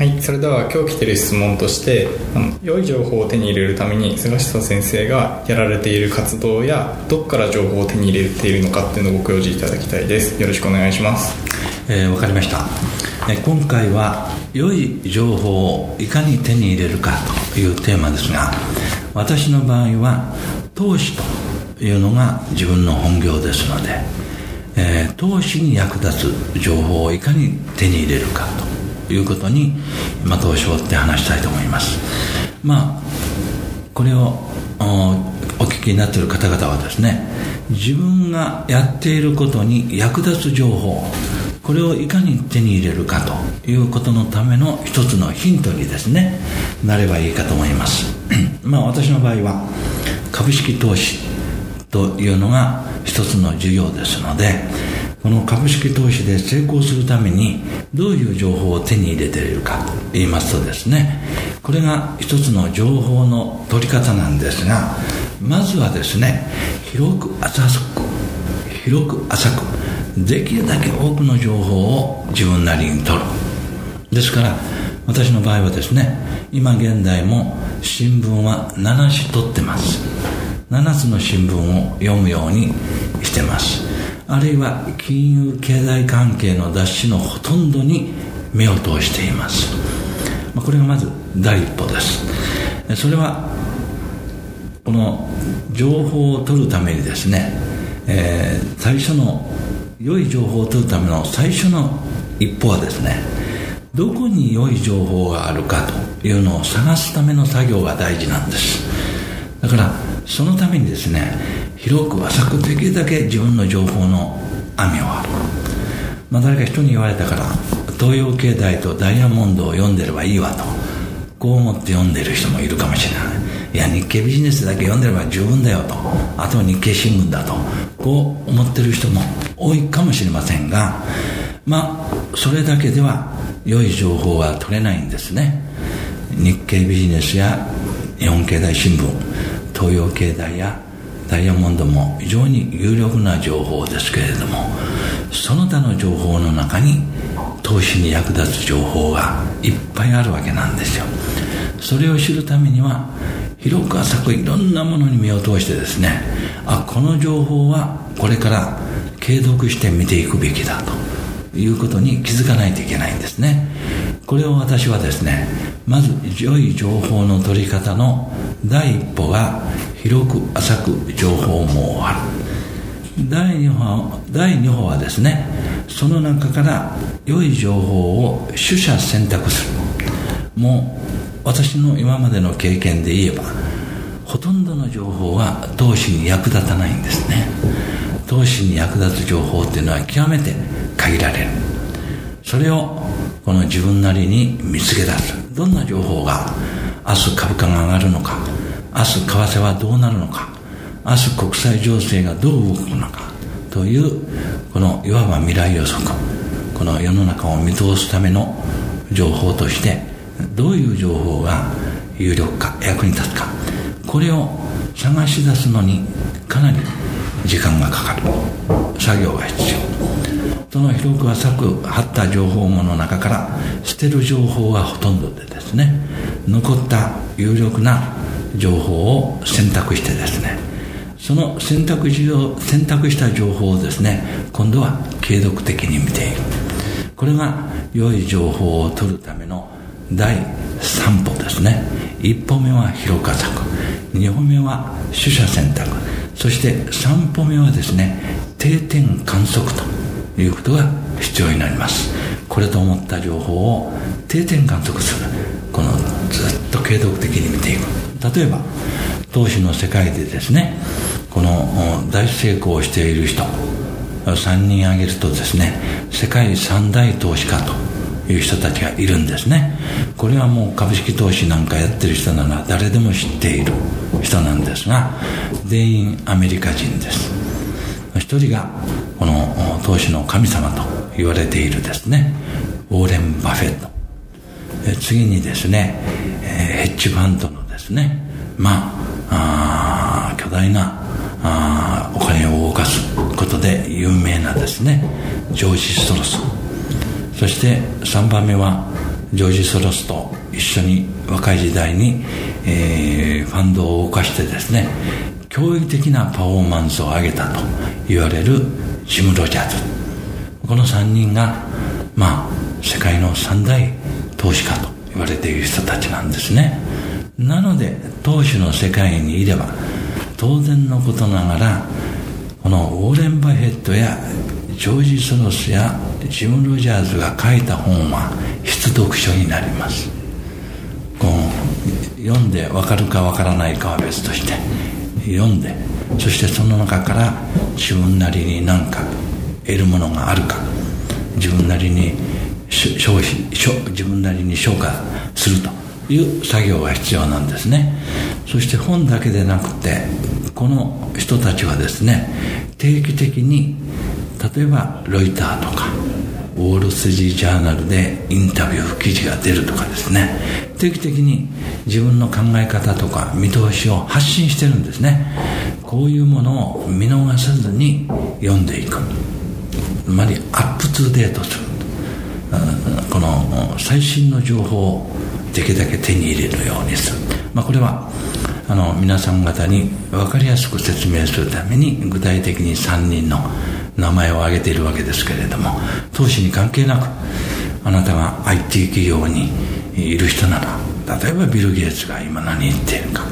はい。それでは今日来てる質問としてあの良い情報を手に入れるために菅下先生がやられている活動やどこから情報を手に入れているのかっていうのをご教示いただきたいです。よろしくお願いします。えー、分かりました。え今回は良い情報をいかに手に入れるかというテーマですが私の場合は投資というのが自分の本業ですので、えー、投資に役立つ情報をいかに手に入れるかと。いうことに的を絞って話したいと思います。まあこれをお聞きになっている方々はですね自分がやっていることに役立つ情報これをいかに手に入れるかということのための一つのヒントにですねなればいいかと思います。まあ私の場合は株式投資というのが一つの事業ですのでこの株式投資で成功するためにどういう情報を手に入れているかと言いますとですねこれが一つの情報の取り方なんですがまずはですね広く浅く広く浅くできるだけ多くの情報を自分なりに取る。ですから私の場合はですね今現在も新聞は7紙取ってます。7つの新聞を読むようにしてます。あるいは金融経済関係の雑誌のほとんどに目を通しています。まこれがまず第一歩です。それはこの情報を取るためにですね、えー、最初の良い情報を取るための最初の一歩はですねどこに良い情報があるかというのを探すための作業が大事なんです。だからそのためにですね広く浅くできるだけ自分の情報の網を張る、まあ、誰か人に言われたから東洋経済とダイヤモンドを読んでればいいわと。こう思って読んでる人もいるかもしれない。いや日経ビジネスだけ読んでれば十分だよと。あとは日経新聞だと。こう思ってる人も多いかもしれませんがまあそれだけでは良い情報は取れないんですね。日経ビジネスや日本経済新聞東洋経済やダイヤモンドも非常に有力な情報ですけれどもその他の情報の中に投資に役立つ情報がいっぱいあるわけなんですよ。それを知るためには広く浅くいろんなものに目を通してですねあこの情報はこれから継続して見ていくべきだと。いうことに気づかないといけないんですね。これを私はですねまず良い情報の取り方の第一歩が広く浅く情報網ある。第2歩第2歩はですねその中から良い情報を取捨選択する。もう私の今までの経験で言えばほとんどの情報は投資に役立たないんですね。投資に役立つ情報っていうのは極めて限られる。それをこの自分なりに見つけ出す。どんな情報が明日株価が上がるのか。明日為替はどうなるのか。明日国際情勢がどう動くのか。というこのいわば未来予測。この世の中を見通すための情報としてどういう情報が有力か役に立つか。これを探し出すのにかなり時間がかかる。作業が必要。その広く浅く張った情報網の中から捨てる情報はほとんどでですね。残った有力な情報を選択してですねその選択を選択した情報をですね今度は継続的に見ているこれが良い情報を取るための第3歩ですね。一歩目は広く浅く2歩目は取捨選択。そして3歩目はですね定点観測ということが必要になります。これと思った情報を定点観測する。このずっと継続的に見ていく。例えば投資の世界でですねこの大成功している人3人挙げるとですね世界三大投資家という人たちがいるんですね。これはもう株式投資なんかやってる人なら誰でも知っている人なんですが全員アメリカ人です。一人がこの投資の神様と言われているですねウォーレン・バフェット。次にですねヘッジファンドのですね。まあ巨大なあお金を動かすことで有名なですねジョージ・ストロス。そして3番目はジョージ・ソロスと一緒に若い時代に、えー、ファンドを動かしてですね驚異的なパフォーマンスを上げたと言われるジム・ロジャーズ。この3人がまあ世界の三大投資家と言われている人たちなんですね。なので投資の世界にいれば当然のことながらこのウォーレン・バヘットやジョージ・ソロスやジム・ロジャーズが書いた本は必読書になります。こう読んで分かるか分からないかは別として読んでそしてその中から自分なりに何か得るものがあるか自分なりに消費自分なりに消化すると。いう作業が必要なんですね。そして本だけでなくてこの人たちはですね定期的に例えばロイターとかウォール・ストリージャーナルでインタビュー記事が出るとかですね。定期的に自分の考え方とか見通しを発信してるんですね。こういうものを見逃さずに読んでいく。つまりアップトゥデートする。この最新の情報をできるだけ手に入れるようにする、まあ、これはあの皆さん方に分かりやすく説明するために具体的に3人の名前を挙げているわけですけれども投資に関係なくあなたが IT 企業にいる人なら例えばビル・ゲイツが今何言っているか。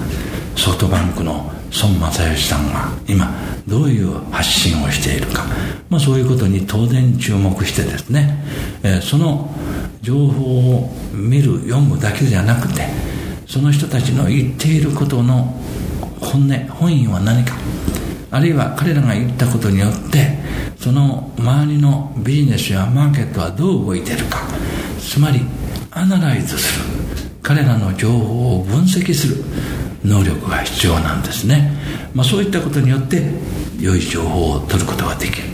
ソフトバンクの孫正義さんが今どういう発信をしているか、まあ、そういうことに当然注目してですね、え、その情報を見る読むだけじゃなくてその人たちの言っていることの本音本意は何か。あるいは彼らが言ったことによってその周りのビジネスやマーケットはどう動いているか。つまりアナライズする。彼らの情報を分析する。能力が必要なんですね、まあ、そういったことによって良い情報を取ることができる。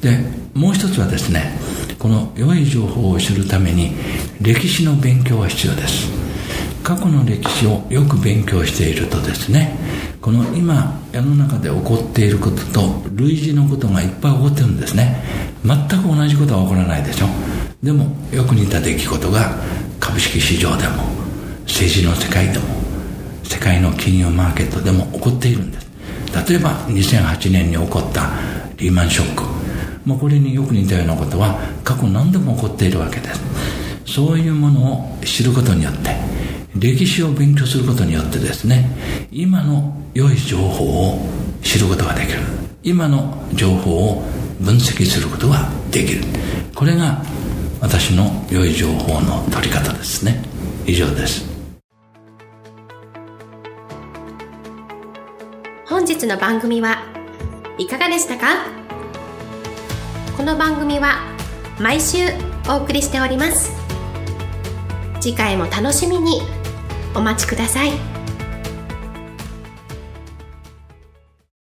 でもう一つはですねこの良い情報を知るために歴史の勉強は必要です。過去の歴史をよく勉強しているとですねこの今世の中で起こっていることと類似のことがいっぱい起こってるんですね。全く同じことは起こらないでしょ。でもよく似た出来事が株式市場でも政治の世界でも世界の金融マーケットでも起こっているんです。例えば2008年に起こったリーマンショック。もうこれによく似たようなことは過去何度も起こっているわけです。そういうものを知ることによって歴史を勉強することによってですね今の良い情報を知ることができる。今の情報を分析することができる。これが私の良い情報の取り方ですね。以上です。本日の番組はいかがでしたか？この番組は毎週お送りしております次回も楽しみにお待ちください。